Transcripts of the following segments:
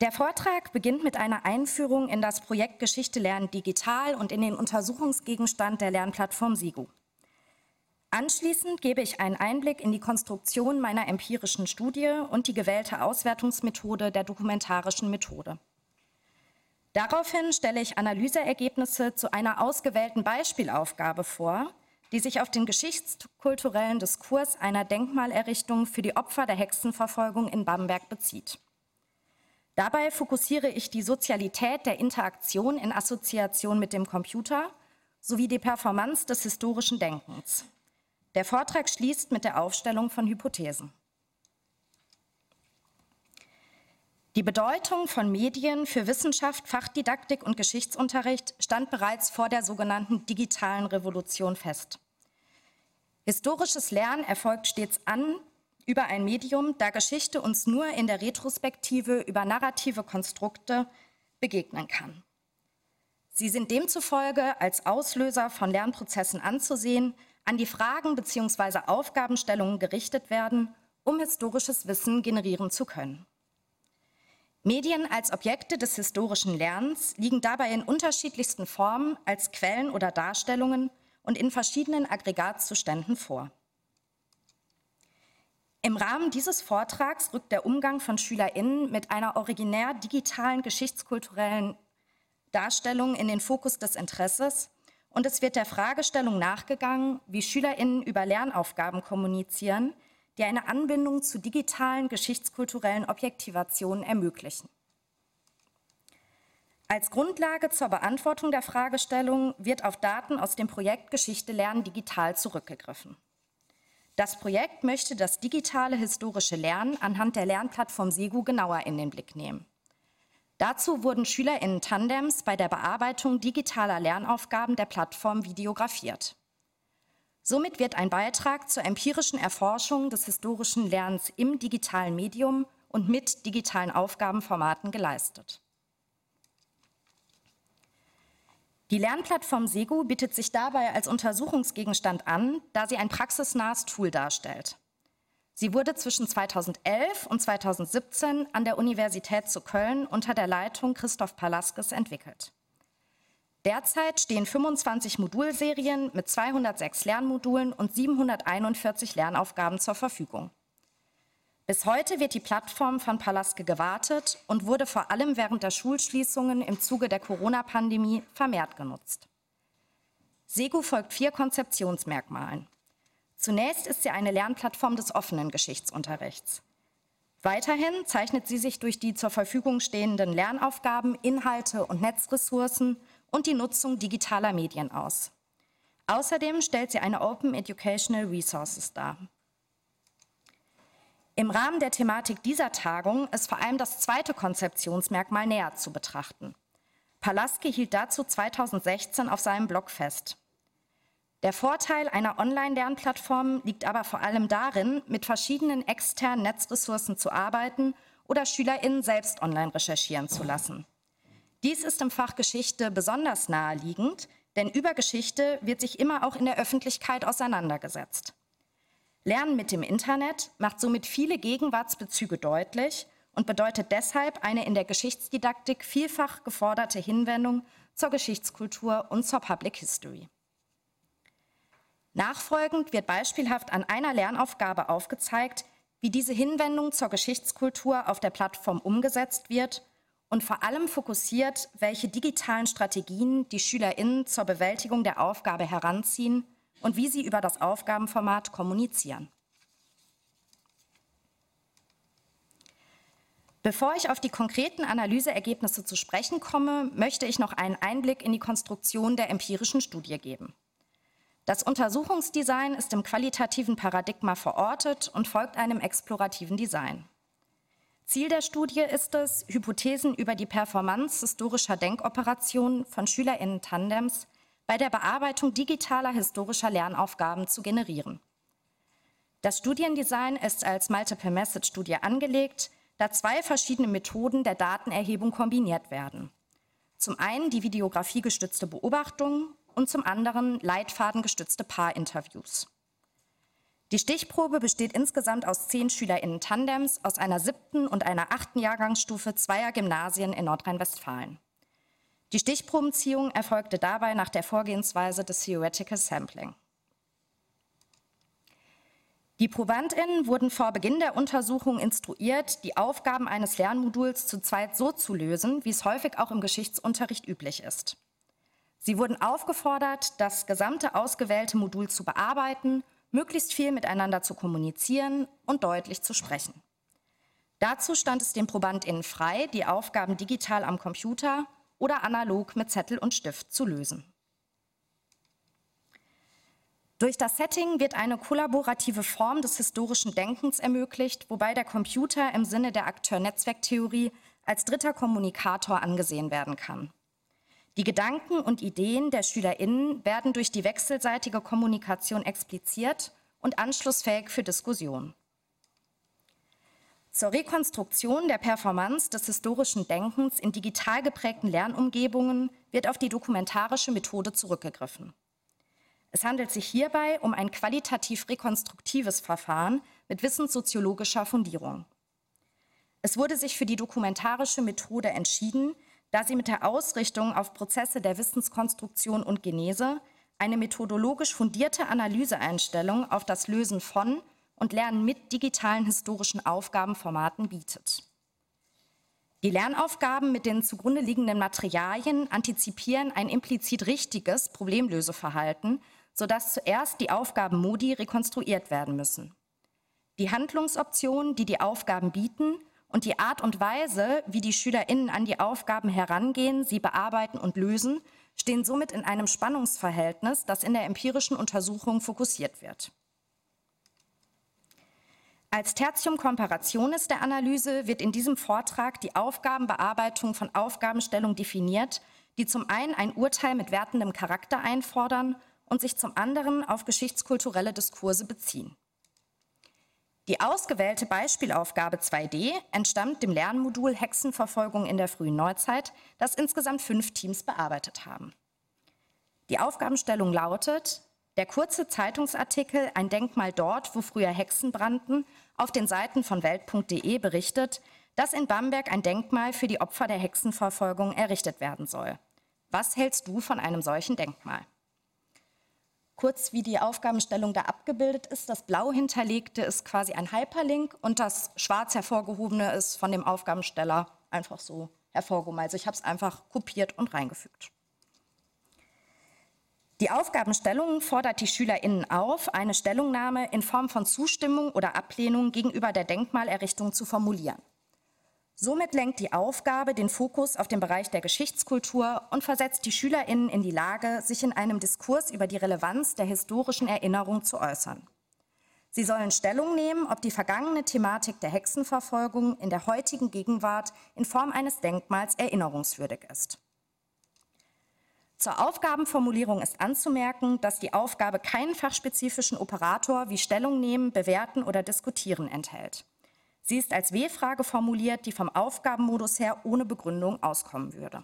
Der Vortrag beginnt mit einer Einführung in das Projekt Geschichte lernen digital und in den Untersuchungsgegenstand der Lernplattform SIGU. Anschließend gebe ich einen Einblick in die Konstruktion meiner empirischen Studie und die gewählte Auswertungsmethode der dokumentarischen Methode. Daraufhin stelle ich Analyseergebnisse zu einer ausgewählten Beispielaufgabe vor, die sich auf den geschichtskulturellen Diskurs einer Denkmalerrichtung für die Opfer der Hexenverfolgung in Bamberg bezieht. Dabei fokussiere ich die Sozialität der Interaktion in Assoziation mit dem Computer sowie die Performance des historischen Denkens. Der Vortrag schließt mit der Aufstellung von Hypothesen. Die Bedeutung von Medien für Wissenschaft, Fachdidaktik und Geschichtsunterricht stand bereits vor der sogenannten digitalen Revolution fest. Historisches Lernen erfolgt stets an über ein Medium, da Geschichte uns nur in der Retrospektive über narrative Konstrukte begegnen kann. Sie sind demzufolge als Auslöser von Lernprozessen anzusehen, an die Fragen bzw. Aufgabenstellungen gerichtet werden, um historisches Wissen generieren zu können. Medien als Objekte des historischen Lernens liegen dabei in unterschiedlichsten Formen als Quellen oder Darstellungen und in verschiedenen Aggregatzuständen vor. Im Rahmen dieses Vortrags rückt der Umgang von SchülerInnen mit einer originär digitalen geschichtskulturellen Darstellung in den Fokus des Interesses und es wird der Fragestellung nachgegangen, wie SchülerInnen über Lernaufgaben kommunizieren, die eine Anbindung zu digitalen geschichtskulturellen Objektivationen ermöglichen. Als Grundlage zur Beantwortung der Fragestellung wird auf Daten aus dem Projekt Geschichte lernen digital zurückgegriffen. Das Projekt möchte das digitale historische Lernen anhand der Lernplattform SEGU genauer in den Blick nehmen. Dazu wurden SchülerInnen Tandems bei der Bearbeitung digitaler Lernaufgaben der Plattform videografiert. Somit wird ein Beitrag zur empirischen Erforschung des historischen Lernens im digitalen Medium und mit digitalen Aufgabenformaten geleistet. Die Lernplattform SEGU bietet sich dabei als Untersuchungsgegenstand an, da sie ein praxisnahes Tool darstellt. Sie wurde zwischen 2011 und 2017 an der Universität zu Köln unter der Leitung Christoph Palaskes entwickelt. Derzeit stehen 25 Modulserien mit 206 Lernmodulen und 741 Lernaufgaben zur Verfügung. Bis heute wird die Plattform von Palaske gewartet und wurde vor allem während der Schulschließungen im Zuge der Corona-Pandemie vermehrt genutzt. SEGU folgt vier Konzeptionsmerkmalen. Zunächst ist sie eine Lernplattform des offenen Geschichtsunterrichts. Weiterhin zeichnet sie sich durch die zur Verfügung stehenden Lernaufgaben, Inhalte und Netzressourcen und die Nutzung digitaler Medien aus. Außerdem stellt sie eine Open Educational Resources dar. Im Rahmen der Thematik dieser Tagung ist vor allem das zweite Konzeptionsmerkmal näher zu betrachten. Palaske hielt dazu 2016 auf seinem Blog fest. Der Vorteil einer Online-Lernplattform liegt aber vor allem darin, mit verschiedenen externen Netzressourcen zu arbeiten oder SchülerInnen selbst online recherchieren zu lassen. Dies ist im Fach Geschichte besonders naheliegend, denn über Geschichte wird sich immer auch in der Öffentlichkeit auseinandergesetzt. Lernen mit dem Internet macht somit viele Gegenwartsbezüge deutlich und bedeutet deshalb eine in der Geschichtsdidaktik vielfach geforderte Hinwendung zur Geschichtskultur und zur Public History. Nachfolgend wird beispielhaft an einer Lernaufgabe aufgezeigt, wie diese Hinwendung zur Geschichtskultur auf der Plattform umgesetzt wird und vor allem fokussiert, welche digitalen Strategien die SchülerInnen zur Bewältigung der Aufgabe heranziehen und wie sie über das Aufgabenformat kommunizieren. Bevor ich auf die konkreten Analyseergebnisse zu sprechen komme, möchte ich noch einen Einblick in die Konstruktion der empirischen Studie geben. Das Untersuchungsdesign ist im qualitativen Paradigma verortet und folgt einem explorativen Design. Ziel der Studie ist es, Hypothesen über die Performance historischer Denkoperationen von SchülerInnen-Tandems bei der Bearbeitung digitaler historischer Lernaufgaben zu generieren. Das Studiendesign ist als Multiple-Message-Studie angelegt, da zwei verschiedene Methoden der Datenerhebung kombiniert werden. Zum einen die videografiegestützte Beobachtung und zum anderen leitfadengestützte Paarinterviews. Die Stichprobe besteht insgesamt aus zehn SchülerInnen-Tandems aus einer siebten und einer achten Jahrgangsstufe zweier Gymnasien in Nordrhein-Westfalen. Die Stichprobenziehung erfolgte dabei nach der Vorgehensweise des Theoretical Sampling. Die ProbandInnen wurden vor Beginn der Untersuchung instruiert, die Aufgaben eines Lernmoduls zu zweit so zu lösen, wie es häufig auch im Geschichtsunterricht üblich ist. Sie wurden aufgefordert, das gesamte ausgewählte Modul zu bearbeiten möglichst viel miteinander zu kommunizieren und deutlich zu sprechen. Dazu stand es den ProbandInnen frei, die Aufgaben digital am Computer oder analog mit Zettel und Stift zu lösen. Durch das Setting wird eine kollaborative Form des historischen Denkens ermöglicht, wobei der Computer im Sinne der Akteur-Netzwerktheorie als dritter Kommunikator angesehen werden kann. Die Gedanken und Ideen der SchülerInnen werden durch die wechselseitige Kommunikation expliziert und anschlussfähig für Diskussion. Zur Rekonstruktion der Performance des historischen Denkens in digital geprägten Lernumgebungen wird auf die dokumentarische Methode zurückgegriffen. Es handelt sich hierbei um ein qualitativ rekonstruktives Verfahren mit wissenssoziologischer Fundierung. Es wurde sich für die dokumentarische Methode entschieden, da sie mit der Ausrichtung auf Prozesse der Wissenskonstruktion und Genese eine methodologisch fundierte Analyseeinstellung auf das Lösen von und Lernen mit digitalen historischen Aufgabenformaten bietet. Die Lernaufgaben mit den zugrunde liegenden Materialien antizipieren ein implizit richtiges Problemlöseverhalten, sodass zuerst die Aufgabenmodi rekonstruiert werden müssen. Die Handlungsoptionen, die die Aufgaben bieten, und die Art und Weise, wie die SchülerInnen an die Aufgaben herangehen, sie bearbeiten und lösen, stehen somit in einem Spannungsverhältnis, das in der empirischen Untersuchung fokussiert wird. Als Tertium Comparationis der Analyse wird in diesem Vortrag die Aufgabenbearbeitung von Aufgabenstellung definiert, die zum einen ein Urteil mit wertendem Charakter einfordern und sich zum anderen auf geschichtskulturelle Diskurse beziehen. Die ausgewählte Beispielaufgabe 2D entstammt dem Lernmodul Hexenverfolgung in der frühen Neuzeit, das insgesamt fünf Teams bearbeitet haben. Die Aufgabenstellung lautet, der kurze Zeitungsartikel Ein Denkmal dort, wo früher Hexen brannten, auf den Seiten von welt.de berichtet, dass in Bamberg ein Denkmal für die Opfer der Hexenverfolgung errichtet werden soll. Was hältst du von einem solchen Denkmal? kurz, wie die Aufgabenstellung da abgebildet ist. Das blau hinterlegte ist quasi ein Hyperlink und das schwarz hervorgehobene ist von dem Aufgabensteller einfach so hervorgehoben. Also ich habe es einfach kopiert und reingefügt. Die Aufgabenstellung fordert die SchülerInnen auf, eine Stellungnahme in Form von Zustimmung oder Ablehnung gegenüber der Denkmalerrichtung zu formulieren. Somit lenkt die Aufgabe den Fokus auf den Bereich der Geschichtskultur und versetzt die SchülerInnen in die Lage, sich in einem Diskurs über die Relevanz der historischen Erinnerung zu äußern. Sie sollen Stellung nehmen, ob die vergangene Thematik der Hexenverfolgung in der heutigen Gegenwart in Form eines Denkmals erinnerungswürdig ist. Zur Aufgabenformulierung ist anzumerken, dass die Aufgabe keinen fachspezifischen Operator wie Stellung nehmen, bewerten oder diskutieren enthält. Sie ist als W-Frage formuliert, die vom Aufgabenmodus her ohne Begründung auskommen würde.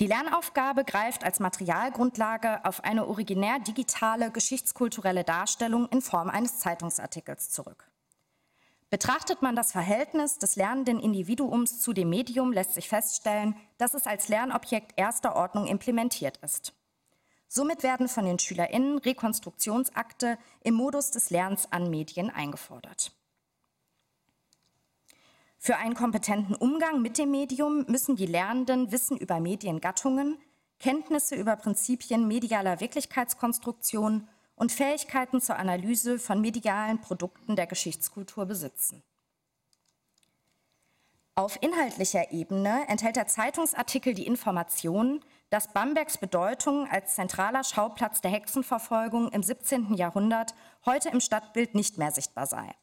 Die Lernaufgabe greift als Materialgrundlage auf eine originär digitale geschichtskulturelle Darstellung in Form eines Zeitungsartikels zurück. Betrachtet man das Verhältnis des lernenden Individuums zu dem Medium, lässt sich feststellen, dass es als Lernobjekt erster Ordnung implementiert ist. Somit werden von den SchülerInnen Rekonstruktionsakte im Modus des Lernens an Medien eingefordert. Für einen kompetenten Umgang mit dem Medium müssen die Lernenden Wissen über Mediengattungen, Kenntnisse über Prinzipien medialer Wirklichkeitskonstruktion und Fähigkeiten zur Analyse von medialen Produkten der Geschichtskultur besitzen. Auf inhaltlicher Ebene enthält der Zeitungsartikel die Information, dass Bambergs Bedeutung als zentraler Schauplatz der Hexenverfolgung im 17. Jahrhundert heute im Stadtbild nicht mehr sichtbar sei.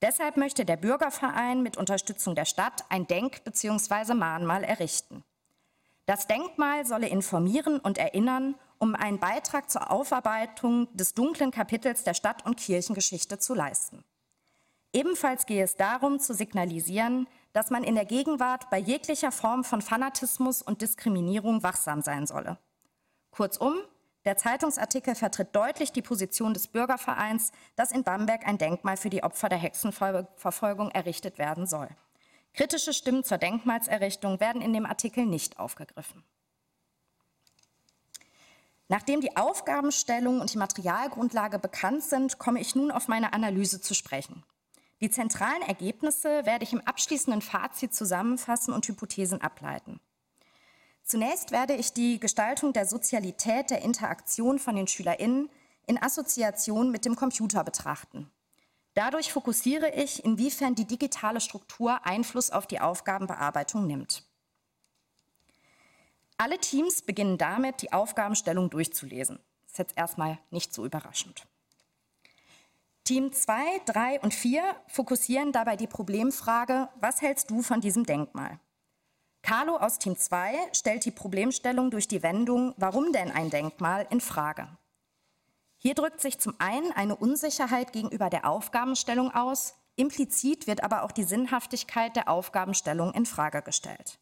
Deshalb möchte der Bürgerverein mit Unterstützung der Stadt ein Denk- bzw. Mahnmal errichten. Das Denkmal solle informieren und erinnern, um einen Beitrag zur Aufarbeitung des dunklen Kapitels der Stadt- und Kirchengeschichte zu leisten. Ebenfalls gehe es darum, zu signalisieren, dass man in der Gegenwart bei jeglicher Form von Fanatismus und Diskriminierung wachsam sein solle. Kurzum, Der Zeitungsartikel vertritt deutlich die Position des Bürgervereins, dass in Bamberg ein Denkmal für die Opfer der Hexenverfolgung errichtet werden soll. Kritische Stimmen zur Denkmalserrichtung werden in dem Artikel nicht aufgegriffen. Nachdem die Aufgabenstellung und die Materialgrundlage bekannt sind, komme ich nun auf meine Analyse zu sprechen. Die zentralen Ergebnisse werde ich im abschließenden Fazit zusammenfassen und Hypothesen ableiten. Zunächst werde ich die Gestaltung der Sozialität der Interaktion von den SchülerInnen in Assoziation mit dem Computer betrachten. Dadurch fokussiere ich, inwiefern die digitale Struktur Einfluss auf die Aufgabenbearbeitung nimmt. Alle Teams beginnen damit, die Aufgabenstellung durchzulesen. Das ist jetzt erstmal nicht so überraschend. Team 2, 3 und 4 fokussieren dabei die Problemfrage, was hältst du von diesem Denkmal? Carlo aus Team 2 stellt die Problemstellung durch die Wendung, warum denn ein Denkmal, in Frage. Hier drückt sich zum einen eine Unsicherheit gegenüber der Aufgabenstellung aus, implizit wird aber auch die Sinnhaftigkeit der Aufgabenstellung in Frage gestellt.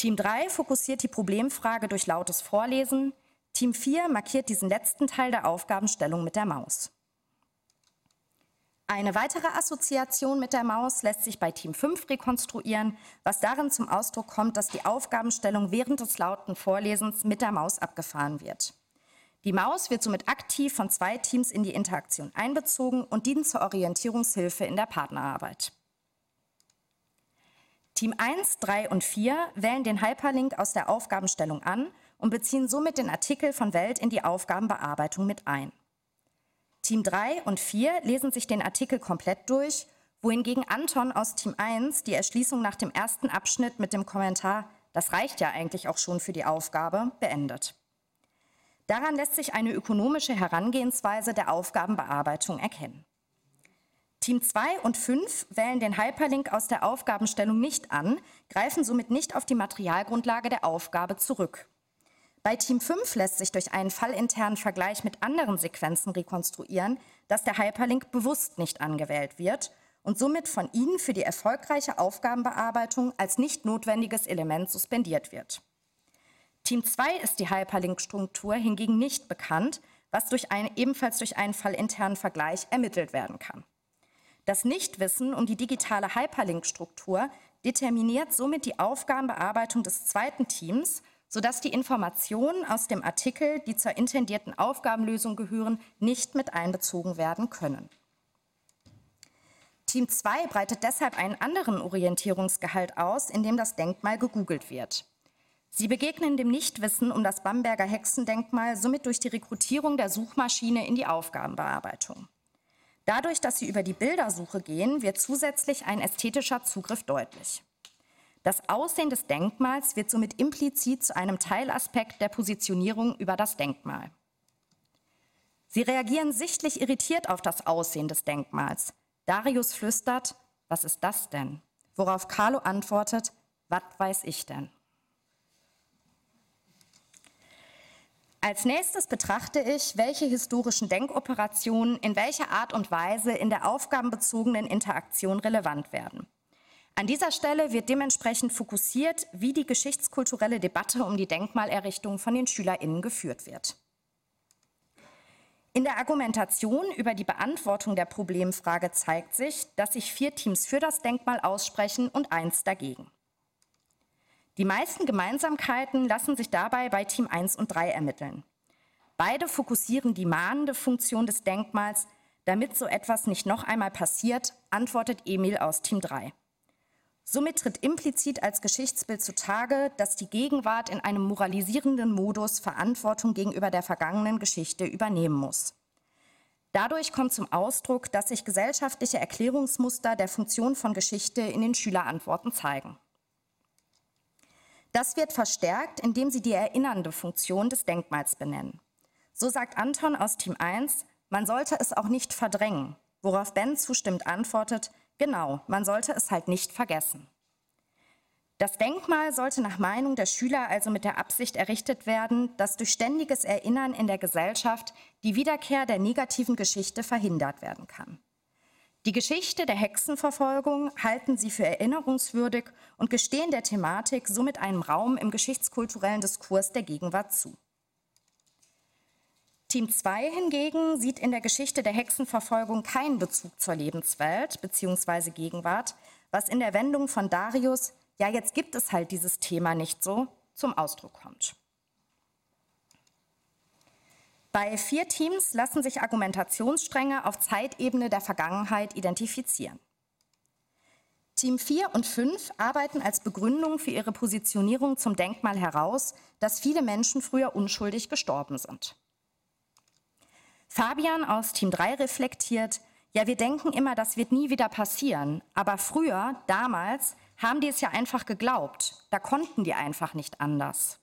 Team 3 fokussiert die Problemfrage durch lautes Vorlesen, Team 4 markiert diesen letzten Teil der Aufgabenstellung mit der Maus. Eine weitere Assoziation mit der Maus lässt sich bei Team 5 rekonstruieren, was darin zum Ausdruck kommt, dass die Aufgabenstellung während des lauten Vorlesens mit der Maus abgefahren wird. Die Maus wird somit aktiv von zwei Teams in die Interaktion einbezogen und dient zur Orientierungshilfe in der Partnerarbeit. Team 1, 3 und 4 wählen den Hyperlink aus der Aufgabenstellung an und beziehen somit den Artikel von Welt in die Aufgabenbearbeitung mit ein. Team 3 und 4 lesen sich den Artikel komplett durch, wohingegen Anton aus Team 1 die Erschließung nach dem ersten Abschnitt mit dem Kommentar, das reicht ja eigentlich auch schon für die Aufgabe, beendet. Daran lässt sich eine ökonomische Herangehensweise der Aufgabenbearbeitung erkennen. Team 2 und 5 wählen den Hyperlink aus der Aufgabenstellung nicht an, greifen somit nicht auf die Materialgrundlage der Aufgabe zurück. Bei Team 5 lässt sich durch einen fallinternen Vergleich mit anderen Sequenzen rekonstruieren, dass der Hyperlink bewusst nicht angewählt wird und somit von Ihnen für die erfolgreiche Aufgabenbearbeitung als nicht notwendiges Element suspendiert wird. Team 2 ist die Hyperlink-Struktur hingegen nicht bekannt, was durch ein, ebenfalls durch einen fallinternen Vergleich ermittelt werden kann. Das Nichtwissen um die digitale Hyperlink-Struktur determiniert somit die Aufgabenbearbeitung des zweiten Teams, sodass die Informationen aus dem Artikel, die zur intendierten Aufgabenlösung gehören, nicht mit einbezogen werden können. Team 2 breitet deshalb einen anderen Orientierungsgehalt aus, in dem das Denkmal gegoogelt wird. Sie begegnen dem Nichtwissen um das Bamberger Hexendenkmal somit durch die Rekrutierung der Suchmaschine in die Aufgabenbearbeitung. Dadurch, dass sie über die Bildersuche gehen, wird zusätzlich ein ästhetischer Zugriff deutlich. Das Aussehen des Denkmals wird somit implizit zu einem Teilaspekt der Positionierung über das Denkmal. Sie reagieren sichtlich irritiert auf das Aussehen des Denkmals. Darius flüstert, was ist das denn? Worauf Carlo antwortet, was weiß ich denn? Als nächstes betrachte ich, welche historischen Denkoperationen in welcher Art und Weise in der aufgabenbezogenen Interaktion relevant werden. An dieser Stelle wird dementsprechend fokussiert, wie die geschichtskulturelle Debatte um die Denkmalerrichtung von den SchülerInnen geführt wird. In der Argumentation über die Beantwortung der Problemfrage zeigt sich, dass sich vier Teams für das Denkmal aussprechen und eins dagegen. Die meisten Gemeinsamkeiten lassen sich dabei bei Team 1 und 3 ermitteln. Beide fokussieren die mahnende Funktion des Denkmals. Damit so etwas nicht noch einmal passiert, antwortet Emil aus Team 3. Somit tritt implizit als Geschichtsbild zutage, dass die Gegenwart in einem moralisierenden Modus Verantwortung gegenüber der vergangenen Geschichte übernehmen muss. Dadurch kommt zum Ausdruck, dass sich gesellschaftliche Erklärungsmuster der Funktion von Geschichte in den Schülerantworten zeigen. Das wird verstärkt, indem sie die erinnernde Funktion des Denkmals benennen. So sagt Anton aus Team 1, man sollte es auch nicht verdrängen, worauf Ben zustimmt antwortet, genau, man sollte es halt nicht vergessen. Das Denkmal sollte nach Meinung der Schüler also mit der Absicht errichtet werden, dass durch ständiges Erinnern in der Gesellschaft die Wiederkehr der negativen Geschichte verhindert werden kann. Die Geschichte der Hexenverfolgung halten sie für erinnerungswürdig und gestehen der Thematik somit einen Raum im geschichtskulturellen Diskurs der Gegenwart zu. Team 2 hingegen sieht in der Geschichte der Hexenverfolgung keinen Bezug zur Lebenswelt bzw. Gegenwart, was in der Wendung von Darius, ja jetzt gibt es halt dieses Thema nicht so, zum Ausdruck kommt. Bei vier Teams lassen sich Argumentationsstränge auf Zeitebene der Vergangenheit identifizieren. Team 4 und 5 arbeiten als Begründung für ihre Positionierung zum Denkmal heraus, dass viele Menschen früher unschuldig gestorben sind. Fabian aus Team 3 reflektiert, ja, wir denken immer, das wird nie wieder passieren, aber früher, damals, haben die es ja einfach geglaubt, da konnten die einfach nicht anders.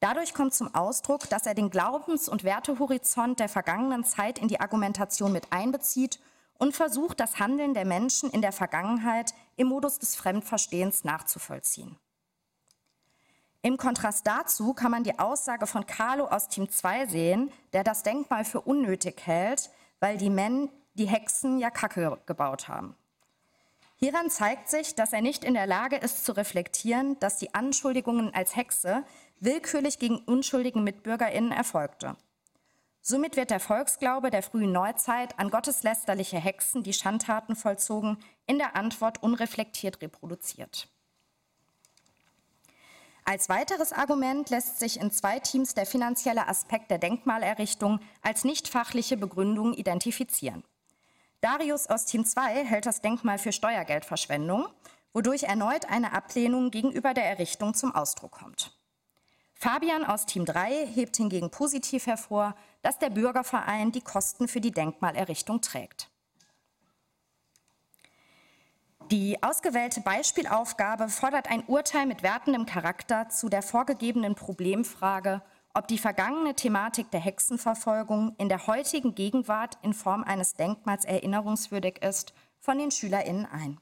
Dadurch kommt zum Ausdruck, dass er den Glaubens- und Wertehorizont der vergangenen Zeit in die Argumentation mit einbezieht und versucht, das Handeln der Menschen in der Vergangenheit im Modus des Fremdverstehens nachzuvollziehen. Im Kontrast dazu kann man die Aussage von Carlo aus Team 2 sehen, der das Denkmal für unnötig hält, weil die Men die Hexen ja Kacke gebaut haben. Hieran zeigt sich, dass er nicht in der Lage ist zu reflektieren, dass die Anschuldigungen als Hexe willkürlich gegen unschuldigen MitbürgerInnen erfolgte. Somit wird der Volksglaube der frühen Neuzeit an gotteslästerliche Hexen, die Schandtaten vollzogen, in der Antwort unreflektiert reproduziert. Als weiteres Argument lässt sich in zwei Teams der finanzielle Aspekt der Denkmalerrichtung als nicht fachliche Begründung identifizieren. Darius aus Team 2 hält das Denkmal für Steuergeldverschwendung, wodurch erneut eine Ablehnung gegenüber der Errichtung zum Ausdruck kommt. Fabian aus Team 3 hebt hingegen positiv hervor, dass der Bürgerverein die Kosten für die Denkmalerrichtung trägt. Die ausgewählte Beispielaufgabe fordert ein Urteil mit wertendem Charakter zu der vorgegebenen Problemfrage, ob die vergangene Thematik der Hexenverfolgung in der heutigen Gegenwart in Form eines Denkmals erinnerungswürdig ist, von den SchülerInnen ein.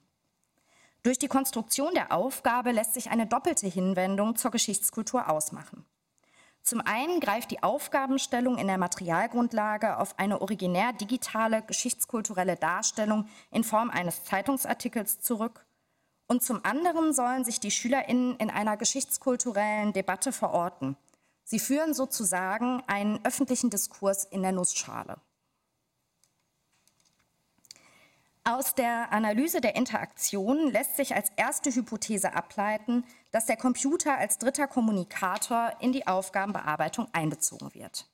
Durch die Konstruktion der Aufgabe lässt sich eine doppelte Hinwendung zur Geschichtskultur ausmachen. Zum einen greift die Aufgabenstellung in der Materialgrundlage auf eine originär digitale geschichtskulturelle Darstellung in Form eines Zeitungsartikels zurück und zum anderen sollen sich die Schülerinnen in einer geschichtskulturellen Debatte verorten. Sie führen sozusagen einen öffentlichen Diskurs in der Nussschale. Aus der Analyse der Interaktion lässt sich als erste Hypothese ableiten, dass der Computer als dritter Kommunikator in die Aufgabenbearbeitung einbezogen wird.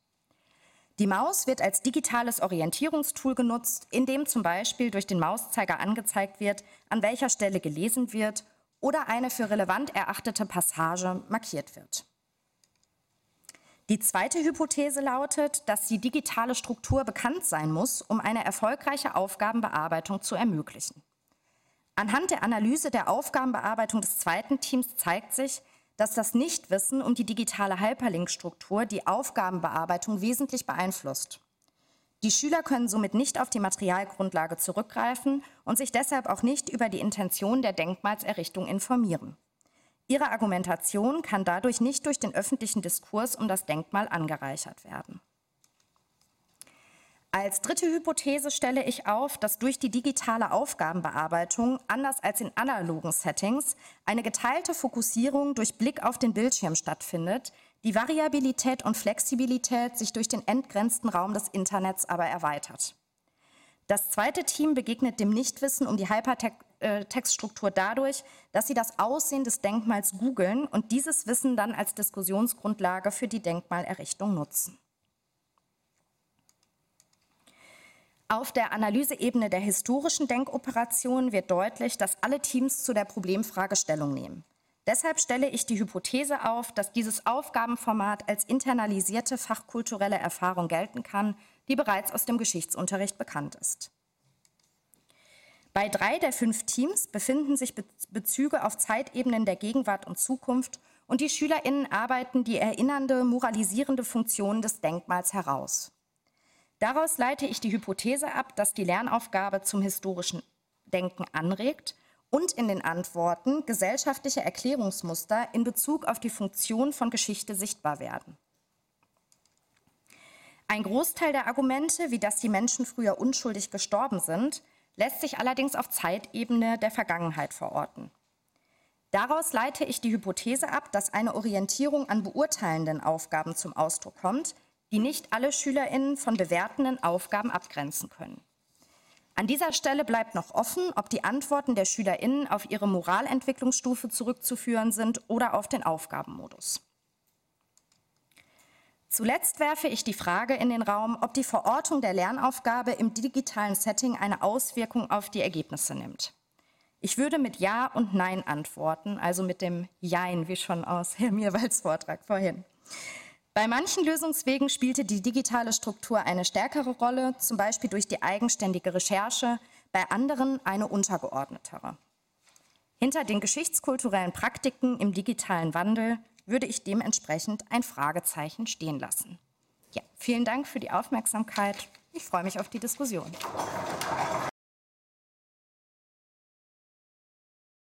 Die Maus wird als digitales Orientierungstool genutzt, in dem zum Beispiel durch den Mauszeiger angezeigt wird, an welcher Stelle gelesen wird oder eine für relevant erachtete Passage markiert wird. Die zweite Hypothese lautet, dass die digitale Struktur bekannt sein muss, um eine erfolgreiche Aufgabenbearbeitung zu ermöglichen. Anhand der Analyse der Aufgabenbearbeitung des zweiten Teams zeigt sich, dass das Nichtwissen um die digitale Hyperlink-Struktur die Aufgabenbearbeitung wesentlich beeinflusst. Die Schüler können somit nicht auf die Materialgrundlage zurückgreifen und sich deshalb auch nicht über die Intention der Denkmalserrichtung informieren. Ihre Argumentation kann dadurch nicht durch den öffentlichen Diskurs um das Denkmal angereichert werden. Als dritte Hypothese stelle ich auf, dass durch die digitale Aufgabenbearbeitung, anders als in analogen Settings, eine geteilte Fokussierung durch Blick auf den Bildschirm stattfindet, die Variabilität und Flexibilität sich durch den entgrenzten Raum des Internets aber erweitert. Das zweite Team begegnet dem Nichtwissen um die Hypertext äh, Textstruktur dadurch, dass sie das Aussehen des Denkmals googeln und dieses Wissen dann als Diskussionsgrundlage für die Denkmalerrichtung nutzen. Auf der Analyseebene der historischen Denkoperation wird deutlich, dass alle Teams zu der Problemfrage Stellung nehmen. Deshalb stelle ich die Hypothese auf, dass dieses Aufgabenformat als internalisierte fachkulturelle Erfahrung gelten kann, die bereits aus dem Geschichtsunterricht bekannt ist. Bei drei der fünf Teams befinden sich Bezüge auf Zeitebenen der Gegenwart und Zukunft und die SchülerInnen arbeiten die erinnernde, moralisierende Funktion des Denkmals heraus. Daraus leite ich die Hypothese ab, dass die Lernaufgabe zum historischen Denken anregt und in den Antworten gesellschaftliche Erklärungsmuster in Bezug auf die Funktion von Geschichte sichtbar werden. Ein Großteil der Argumente, wie dass die Menschen früher unschuldig gestorben sind, lässt sich allerdings auf Zeitebene der Vergangenheit verorten. Daraus leite ich die Hypothese ab, dass eine Orientierung an beurteilenden Aufgaben zum Ausdruck kommt, die nicht alle Schülerinnen von bewertenden Aufgaben abgrenzen können. An dieser Stelle bleibt noch offen, ob die Antworten der Schülerinnen auf ihre Moralentwicklungsstufe zurückzuführen sind oder auf den Aufgabenmodus. Zuletzt werfe ich die Frage in den Raum, ob die Verortung der Lernaufgabe im digitalen Setting eine Auswirkung auf die Ergebnisse nimmt. Ich würde mit Ja und Nein antworten, also mit dem Jein, wie schon aus Herr Mirwalds Vortrag vorhin. Bei manchen Lösungswegen spielte die digitale Struktur eine stärkere Rolle, zum Beispiel durch die eigenständige Recherche, bei anderen eine untergeordnetere. Hinter den geschichtskulturellen Praktiken im digitalen Wandel würde ich dementsprechend ein Fragezeichen stehen lassen. Ja, vielen Dank für die Aufmerksamkeit. Ich freue mich auf die Diskussion.